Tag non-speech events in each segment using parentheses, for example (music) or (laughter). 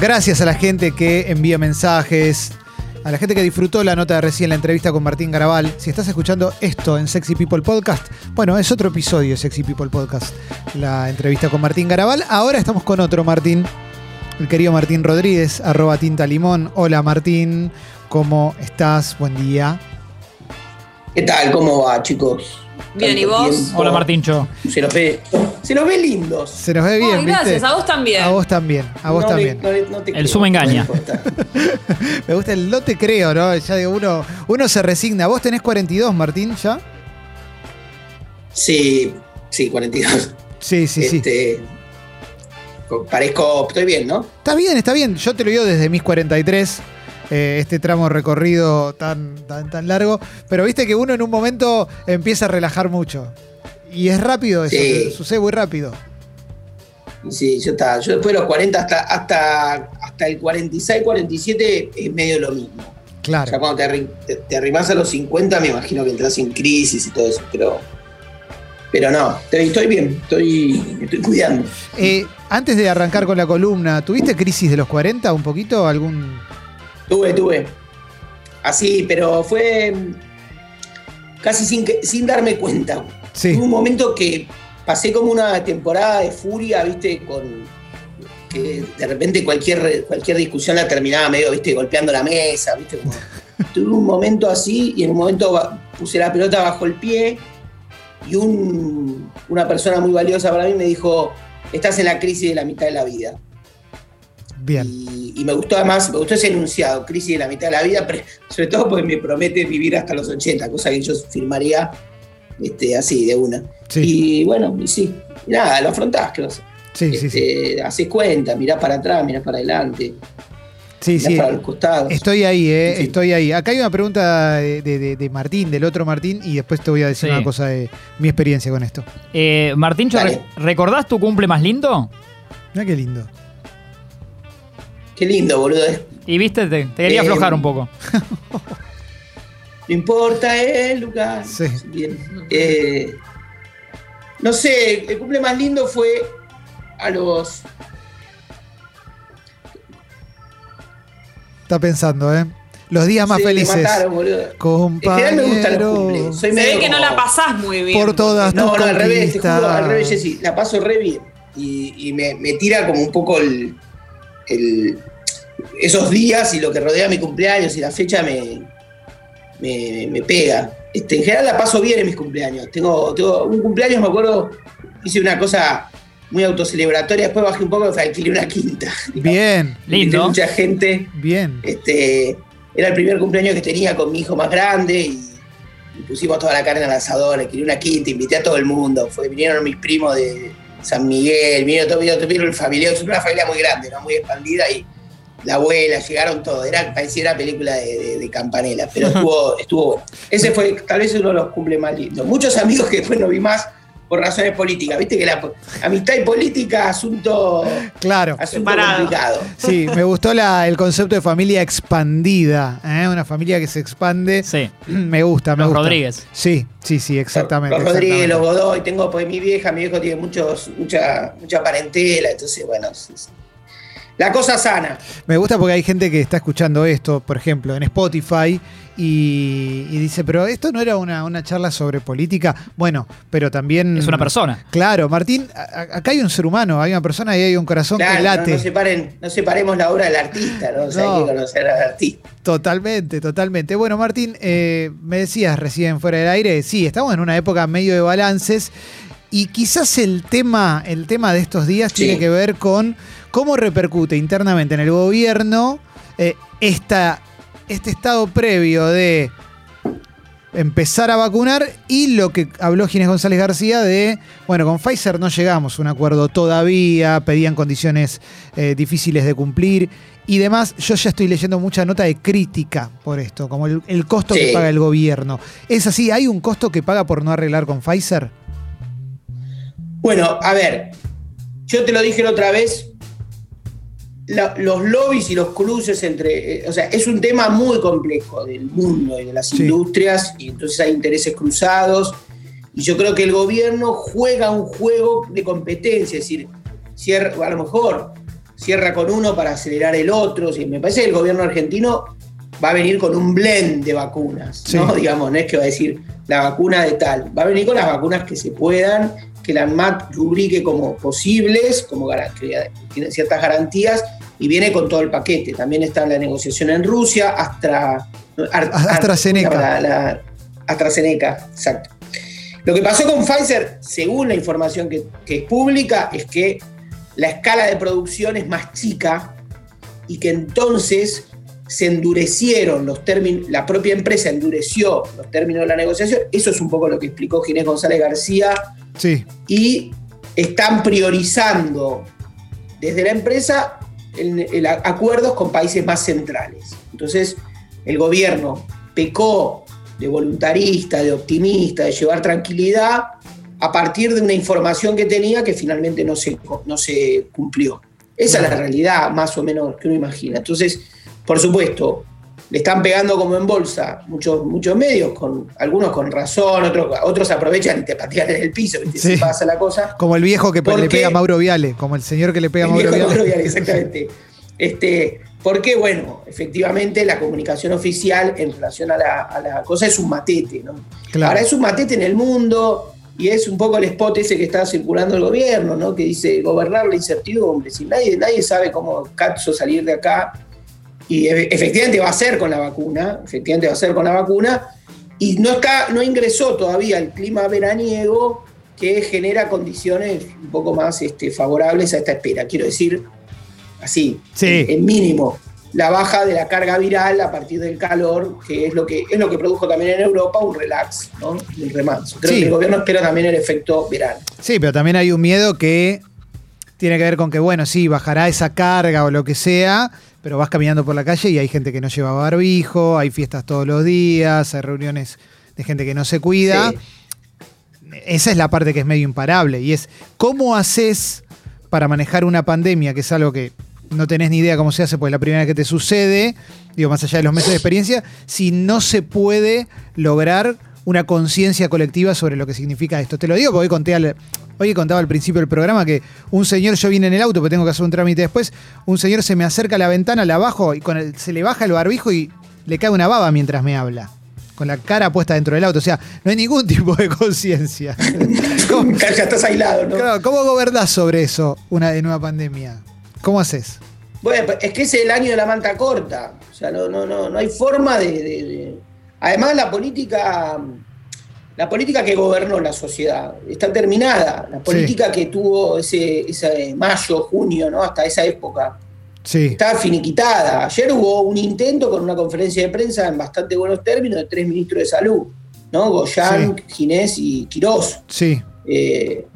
Gracias a la gente que envía mensajes, a la gente que disfrutó la nota de recién, la entrevista con Martín Garabal. Si estás escuchando esto en Sexy People Podcast, bueno, es otro episodio de Sexy People Podcast, la entrevista con Martín Garabal. Ahora estamos con otro Martín, el querido Martín Rodríguez, arroba tinta limón. Hola Martín, ¿cómo estás? Buen día. ¿Qué tal? ¿Cómo va, chicos? Bien, ¿y vos? tiempo. Hola Martincho. Se los ve, se los ve lindos. Se nos ve bien, Ay, gracias, ¿viste? a vos también. A vos también, a vos No también. le- no le- no te El creo, zoom engaña. (laughs) Me gusta el no te creo, ¿no? Ya digo, uno, uno se resigna. ¿Vos tenés 42, Martín, ya? Sí, sí, 42. Sí, sí, sí. Este, co- Parezco, estoy bien, ¿no? Está bien, está bien. Yo te lo digo desde mis 43. Eh, este tramo recorrido tan, tan, tan largo. Pero viste que uno en un momento empieza a relajar mucho. Y es rápido eso, Sí. sucede muy rápido. Sí, yo estaba, yo después de los 40 hasta, hasta, hasta el 46, 47 es medio lo mismo. O Claro. sea, cuando te, te, te arrimás a los 50 me imagino que entras en crisis y todo eso, pero, pero no, estoy, estoy bien, estoy, me estoy cuidando. Eh, antes de arrancar con la columna, ¿tuviste crisis de los 40 un poquito? ¿Algún.? Tuve, tuve. Así, pero fue casi sin, sin darme cuenta. Sí. Hubo un momento que pasé como una temporada de furia, viste, con que de repente cualquier, cualquier discusión la terminaba medio, viste, golpeando la mesa, viste, como- (laughs) tuve un momento así y en un momento puse la pelota bajo el pie y un- una persona muy valiosa para mí me dijo, estás en la crisis de la mitad de la vida. Bien. Y, y me gustó además, me gustó ese enunciado, crisis de la mitad de la vida, (laughs) pero sobre todo porque me promete vivir hasta los 80, cosa que yo firmaría este, así, de una. Sí, Y bueno, y sí, nada, lo afrontás, que sí, sí. Sí, este, haces cuenta, mirás para atrás, mirás para adelante, sí, mirás sí. para los costados. Estoy ahí, eh, Sí. estoy ahí. Acá hay una pregunta de, de- de Martín, del otro Martín, y después te voy a decir Sí. una cosa de mi experiencia con esto. Eh. ¿re- ¿recordás tu cumple más lindo? Mira qué lindo. Qué lindo, boludo. Y viste, te, te quería Eh, aflojar un poco. (laughs) No importa el lugar. Sí. Bien. Eh, no sé, el cumple más lindo fue a los Está pensando, ¿eh? Los días más Sí, me felices. mataron, boludo. En Compañero. general me gustan los cumples. Soy Se medio ve que no la pasás muy bien. Por todas No, tus no, al revés, te juro, conquistas. al revés, Jessy. La paso re bien. Y, y me, me tira como un poco el, el- esos días y lo que rodea mi cumpleaños y la fecha me, me, me pega. Este, en general la paso bien en mis cumpleaños. Tengo, tengo un cumpleaños, me acuerdo, hice una cosa muy autocelebratoria, después bajé un poco y alquilé una quinta. Bien, (laughs) Lindo. mucha gente. bien. Este, era el primer cumpleaños que tenía con mi hijo más grande y, y pusimos toda la carne al asador, le quería una quinta, invité a todo el mundo. Fue, vinieron mis primos de San Miguel, vinieron todo, vino, vino el familiar, es una familia muy grande, ¿no? muy expandida y la abuela, llegaron todos. Era, parecía una película de, de- de campanela, pero (laughs) estuvo, estuvo bueno. Ese fue tal vez uno de los cumples más lindos. Muchos amigos que después no vi más por razones políticas. Viste que la amistad y política, asunto, Claro. asunto complicado. Sí, me gustó la- el concepto de familia expandida. ¿eh? Una familia que se expande. Sí. (clears throat) Me gusta, me Los gusta. Rodríguez. Sí, sí, sí, exactamente. Los Rodríguez, los exactamente. Godoy, tengo pues mi vieja, mi viejo tiene muchos, mucha, mucha parentela, entonces bueno, sí, sí. La cosa sana. Me gusta porque hay gente que está escuchando esto, por ejemplo, en Spotify y, y dice, pero esto no era una, una charla sobre política. Bueno, pero también... Es una persona. Claro, Martín, a- acá hay un ser humano, hay una persona y hay un corazón Claro, que no, late. no separen, no separemos la obra del artista, ¿no? O sea, No. hay que conocer al artista. Totalmente, totalmente. Bueno, Martín, eh, me decías recién fuera del aire, sí, estamos en una época medio de balances y quizás el tema, el tema de estos días Sí. tiene que ver con cómo repercute internamente en el gobierno eh, esta, este estado previo de empezar a vacunar y lo que habló Ginés González García de, bueno, con Pfizer no llegamos a un acuerdo todavía, pedían condiciones eh, difíciles de cumplir y demás. Yo ya estoy leyendo mucha nota de crítica por esto, como el, el costo que paga el gobierno. ¿Es así? ¿Hay un costo que paga por no arreglar con Pfizer? Bueno, a ver, yo te lo dije la otra vez, la- los lobbies y los cruces entre, eh, o sea, es un tema muy complejo del mundo y de las Sí. industrias, y entonces hay intereses cruzados, y yo creo que el gobierno juega un juego de competencia, es decir, cier- a lo mejor cierra con uno para acelerar el otro. Sí, me parece que el gobierno argentino va a venir con un blend de vacunas, ¿no? Sí. Digamos, no es que va a decir la vacuna de tal, va a venir con las vacunas que se puedan, que la ANMAT rubrique como posibles, como que tienen ciertas garantías, y viene con todo el paquete. También está la negociación en Rusia, Astra, AstraZeneca. la- la- AstraZeneca, exacto. Lo que pasó con Pfizer, según la información que, que es pública, es que la escala de producción es más chica y que entonces se endurecieron los términos, la propia empresa endureció los términos de la negociación. Eso es un poco lo que explicó Ginés González García Sí. y están priorizando desde la empresa a- acuerdos con países más centrales. Entonces, el gobierno pecó de voluntarista, de optimista, de llevar tranquilidad a partir de una información que tenía que finalmente no se, no se cumplió. Esa es la realidad más o menos que uno imagina. Entonces, por supuesto, le están pegando como en bolsa muchos, muchos medios, con, algunos con razón, otros, otros aprovechan y te patean en el piso. Si pasa la cosa. Como el viejo que pe- ¿Por le pega a Mauro Viale, como el señor que le pega a Viale. Mauro Viale, exactamente. Este, porque, bueno, efectivamente la comunicación oficial en relación a la, a la cosa es un matete, ¿no? Claro. Ahora es un matete en el mundo y es un poco el spot ese que está circulando el gobierno, ¿no? Que dice gobernar la incertidumbre. Si nadie, nadie sabe cómo Katzo salir de acá. Y e- efectivamente va a ser con la vacuna, efectivamente va a ser con la vacuna. Y no, está, no ingresó todavía el clima veraniego que genera condiciones un poco más este, favorables a esta espera. Quiero decir, así, Sí. en, en mínimo, la baja de la carga viral a partir del calor, que es lo que, es lo que produjo también en Europa un relax, ¿no? un remanso. Creo Sí. que el gobierno espera también el efecto verano. Sí, pero también hay un miedo que tiene que ver con que, bueno, sí, bajará esa carga o lo que sea, pero vas caminando por la calle y hay gente que no lleva barbijo, hay fiestas todos los días, hay reuniones de gente que no se cuida. Sí. Esa es la parte que es medio imparable y es cómo haces para manejar una pandemia, que es algo que no tenés ni idea cómo se hace, porque es la primera vez que te sucede, digo, más allá de los meses de experiencia, si no se puede lograr una conciencia colectiva sobre lo que significa esto. Te lo digo porque hoy conté al- Hoy contaba al principio del programa que un señor, yo vine en el auto, porque tengo que hacer un trámite después, un señor se me acerca a la ventana, la bajo y con el- se le baja el barbijo y le cae una baba mientras me habla. Con la cara puesta dentro del auto. O sea, no hay ningún (laughs) tipo de conciencia. (laughs) ¿Cómo, Ya estás aislado, ¿no? claro, ¿Cómo gobernás sobre eso una de nueva pandemia? ¿Cómo haces? Bueno, pues, es que es el año de la manta corta. O sea, no, no, no, no hay forma de, de- de- Además, la política, la política que gobernó la sociedad está terminada. La política que tuvo ese, ese mayo, junio, ¿no? Hasta esa época, Sí. está finiquitada. Ayer hubo un intento con una conferencia de prensa en bastante buenos términos de tres ministros de salud, ¿no? Goyán, Ginés y Quirós. Sí. Eh,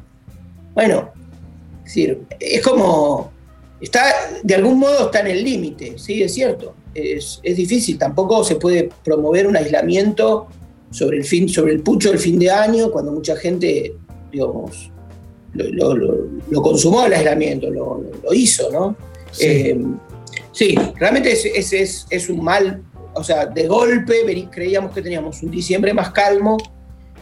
bueno, es decir, es como. Está, de algún modo está en el límite, sí, es cierto. Es, es difícil, tampoco se puede promover un aislamiento sobre el fin, sobre el pucho del fin de año, cuando mucha gente, digamos, lo, lo- lo- lo consumó el aislamiento, lo, hizo, ¿no? Sí. Eh, sí, realmente es, es- es- es un mal, o sea, de golpe creíamos que teníamos un diciembre más calmo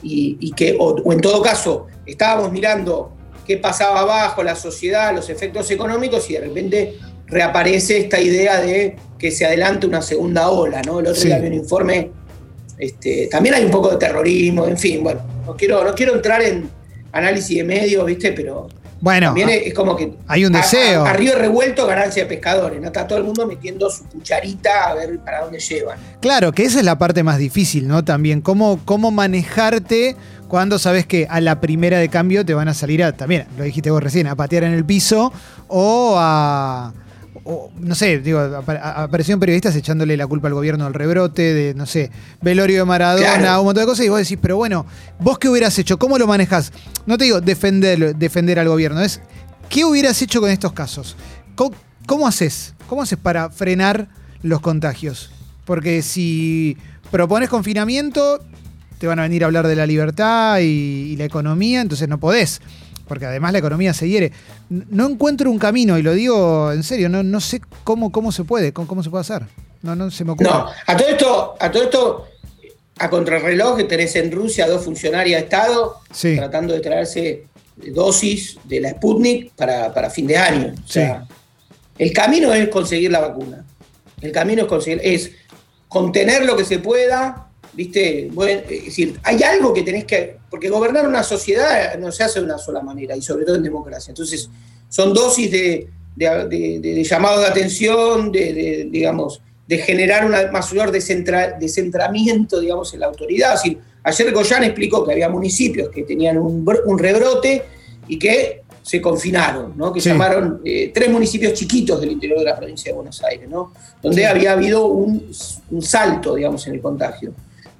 y, y que, o, o en todo caso, estábamos mirando qué pasaba abajo, la sociedad, los efectos económicos y de repente reaparece esta idea de que se adelante una segunda ola, ¿no? El otro Sí. día había un informe, este, también hay un poco de terrorismo, en fin, bueno, no quiero, no quiero entrar en análisis de medios, ¿viste? Pero Bueno, también es, es como que hay un a- deseo. A, a río revuelto, ganancia de pescadores. ¿no? Está todo el mundo metiendo su cucharita a ver para dónde llevan. Claro, que esa es la parte más difícil, ¿no? También, cómo, cómo manejarte cuando sabes que a la primera de cambio te van a salir a, también, lo dijiste vos recién, a patear en el piso o a. o, no sé, digo, aparecieron periodistas echándole la culpa al gobierno del rebrote, de, no sé, velorio de Maradona, Claro. un montón de cosas, y vos decís, pero bueno, ¿vos qué hubieras hecho? ¿Cómo lo manejas? No te digo defender, defender al gobierno, es ¿qué hubieras hecho con estos casos? ¿Cómo, cómo haces? ¿Cómo haces para frenar los contagios? Porque si propones confinamiento, te van a venir a hablar de la libertad y, y la economía, entonces no podés. Porque además la economía se hiere. No encuentro un camino, y lo digo en serio, no, no sé cómo, cómo se puede, cómo, cómo se puede hacer. No, no se me ocurre. No, a todo esto, a todo esto, a contrarreloj, tenés en Rusia dos funcionarios de Estado Sí. tratando de traerse dosis de la Sputnik para, para fin de año. O sea, El camino es conseguir la vacuna. El camino es conseguir, es contener lo que se pueda, ¿viste? Bueno, es decir, hay algo que tenés que. Porque gobernar una sociedad no se hace de una sola manera, y sobre todo en democracia. Entonces, son dosis de, de, de- de llamado de atención, de, digamos, de generar un mayor descentra- descentramiento, digamos, en la autoridad. Es decir, ayer Goyán explicó que había municipios que tenían un, un rebrote y que se confinaron, ¿no? que Sí. llamaron eh, tres municipios chiquitos del interior de la provincia de Buenos Aires, ¿no? donde Sí. había habido un, un salto, digamos, en el contagio.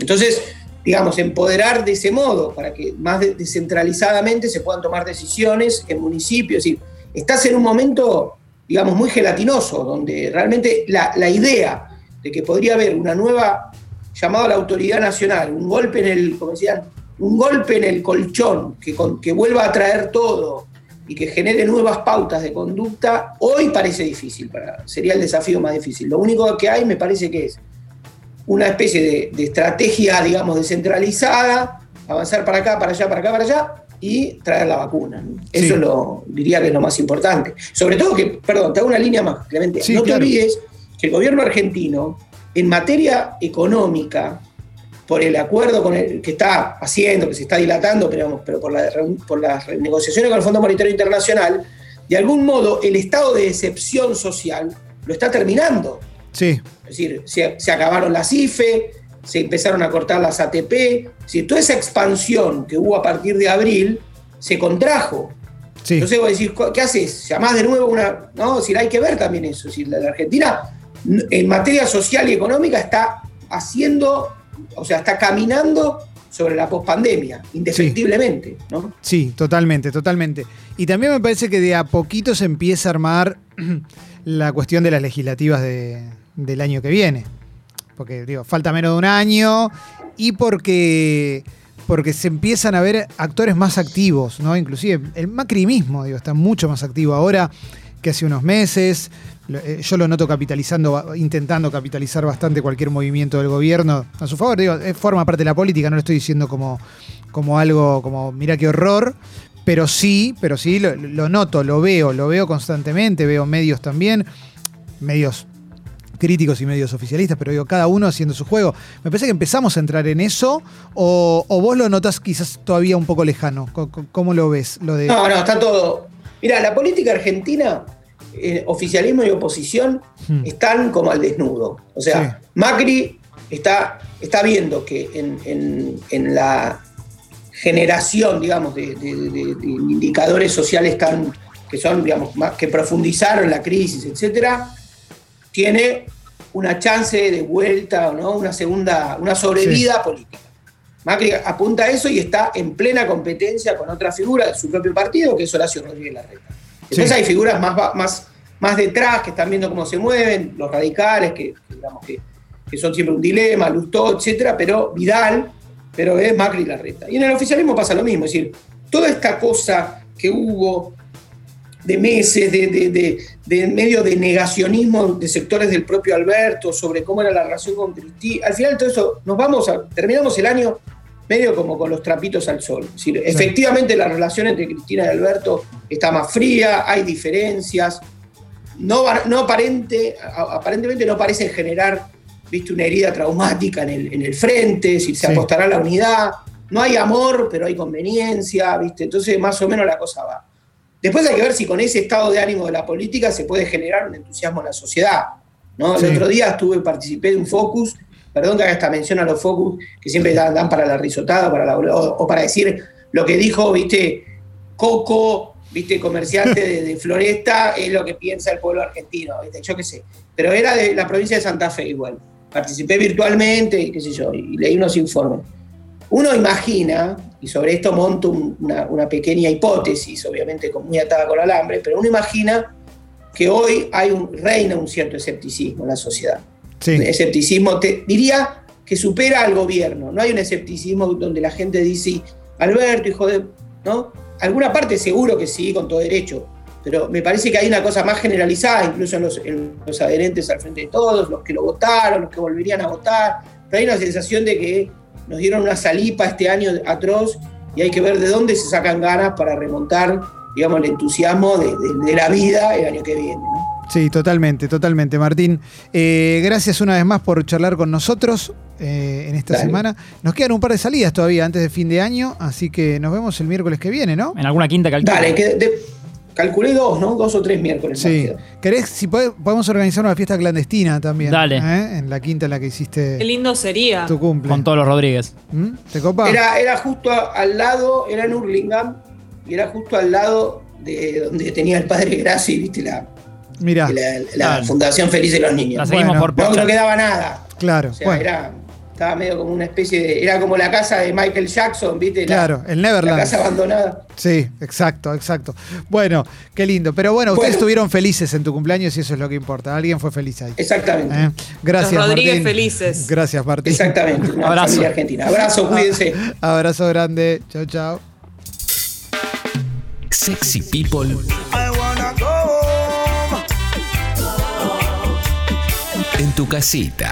Entonces, digamos, empoderar de ese modo para que más de- descentralizadamente se puedan tomar decisiones en municipios. Es decir, estás en un momento, digamos, muy gelatinoso, donde realmente la, idea de que podría haber una nueva llamada a la autoridad nacional, un golpe en el, como decían, un golpe en el colchón, que, que vuelva a traer todo y que genere nuevas pautas de conducta, hoy parece difícil, sería el desafío más difícil. Lo único que hay me parece que es una especie de, de estrategia, digamos, descentralizada, avanzar para acá, para allá, para acá, para allá, y traer la vacuna. ¿no? Sí. Eso lo diría que es lo más importante. Sobre todo que, perdón, te hago una línea más, Clemente. Sí, no claro. te olvides que el gobierno argentino, en materia económica, por el acuerdo con el que está haciendo, que se está dilatando, pero, digamos, pero por, la, por las negociaciones con el Fondo Monetario Internacional, de algún modo el estado de excepción social lo está terminando. Sí, Es decir, se, se acabaron las IFE, se empezaron a cortar las ATP, decir, toda esa expansión que hubo a partir de abril se contrajo. sí. Entonces vos decís, ¿qué haces? ¿Llamás de nuevo una.? No, hay que ver también eso. Es decir, la la Argentina, en materia social y económica, está haciendo, o sea, está caminando sobre la pospandemia, indefectiblemente. ¿no? Sí, totalmente, totalmente. Y también me parece que de a poquito se empieza a armar (clears throat) la cuestión de las legislativas de- del año que viene. Porque, digo, falta menos de un año y porque, porque se empiezan a ver actores más activos, ¿no? Inclusive el Macri mismo, digo, está mucho más activo ahora que hace unos meses. Eh, Yo lo noto capitalizando, intentando capitalizar bastante cualquier movimiento del gobierno a su favor. Digo, eh, forma parte de la política, no lo estoy diciendo como, como algo, como mira qué horror, pero sí, pero sí lo noto, lo veo, lo veo constantemente, veo medios también, medios críticos y medios oficialistas, pero digo, cada uno haciendo su juego. Me parece que empezamos a entrar en eso, o, o vos lo notas quizás todavía un poco lejano. ¿Cómo lo ves? Lo de. No, no, está todo. Mira, la política argentina, eh, oficialismo y oposición, Hmm. están como al desnudo. O sea, Macri está, está viendo que en, en- en la generación, digamos, de, de- de- de indicadores sociales tan, que son, digamos, más, que profundizaron la crisis, etcétera, tiene una chance de vuelta, ¿no? una segunda, una sobrevida política. Macri apunta a eso y está en plena competencia con otra figura de su propio partido, que es Horacio Rodríguez Larreta. Después Sí. hay figuras más, más, más detrás que están viendo cómo se mueven, los radicales, que, digamos que, que son siempre un dilema, Lustó, etcétera, pero Vidal, pero es Macri Larreta. Y en el oficialismo pasa lo mismo, es decir, toda esta cosa que hubo de meses, de, de- de- medio de negacionismo de sectores del propio Alberto sobre cómo era la relación con Cristina. Al final todo eso, nos vamos a, terminamos el año medio como con los trapitos al sol. Es decir, efectivamente la relación entre Cristina y Alberto está más fría, hay diferencias, no, no aparente, aparentemente no parecen generar viste, una herida traumática en el, en el frente, si se Sí. apostará a la unidad, no hay amor, pero hay conveniencia, ¿viste? entonces más o menos la cosa va. Después hay que ver si con ese estado de ánimo de la política se puede generar un entusiasmo en la sociedad. ¿no? Sí. El otro día estuve, participé de un focus, perdón que haga esta mención a los focus, que siempre dan, dan para la risotada, para la, o, o para decir lo que dijo, viste, Coco, viste, comerciante de, de Floresta, es lo que piensa el pueblo argentino, ¿viste? yo qué sé. Pero era de la provincia de Santa Fe igual. Participé virtualmente, y qué sé yo, y leí unos informes. Uno imagina, y sobre esto monto un- una, una pequeña hipótesis, obviamente con- muy atada con alambre, pero uno imagina que hoy hay un, reina un cierto escepticismo en la sociedad. Sí. Escepticismo, te diría que supera al gobierno. No hay un escepticismo donde la gente dice, Alberto, hijo de. ¿No? Alguna parte seguro que sí, con todo derecho. Pero me parece que hay una cosa más generalizada, incluso en los, en los adherentes al frente de todos, los que lo votaron, los que volverían a votar. Pero hay una sensación de que nos dieron una salipa este año atroz y hay que ver de dónde se sacan ganas para remontar, digamos, el entusiasmo de, de- de la vida el año que viene. ¿no? Sí, totalmente, totalmente, Martín. Eh, gracias una vez más por charlar con nosotros eh, en esta Dale. semana. Nos quedan un par de salidas todavía antes de fin de año, así que nos vemos el miércoles que viene, ¿no? En alguna quinta calcula. Dale, que de- calculé dos, ¿no? Dos o tres miércoles. Sí. ¿Querés, si pode- podemos organizar una fiesta clandestina también? Dale. ¿eh? En la quinta en la que Qué hiciste lindo sería. tu cumple. Con todos los Rodríguez. ¿Mm? ¿Te copa? Era, era justo al lado, era en Hurlingham, y era justo al lado de donde tenía el padre Grassi, ¿viste? La, Mirá, la, la Claro. Fundación Feliz de los Niños. La seguimos Bueno. por No, no quedaba nada. claro. O sea, bueno, era, estaba medio como una especie de. Era como la casa de Michael Jackson, ¿viste? La- claro, el La, Neverland. casa abandonada. Sí, exacto, exacto. Bueno, qué lindo. Pero bueno, ustedes Bueno. estuvieron felices en tu cumpleaños y eso es lo que importa. Alguien fue feliz ahí. Exactamente. ¿eh? Gracias, Los Rodríguez Martín. felices. Gracias, Martín. Exactamente. Una Abrazo. familia argentina. Abrazo, cuídense. (laughs) Abrazo grande. Chao, chao. Sexy People I wanna go en tu casita.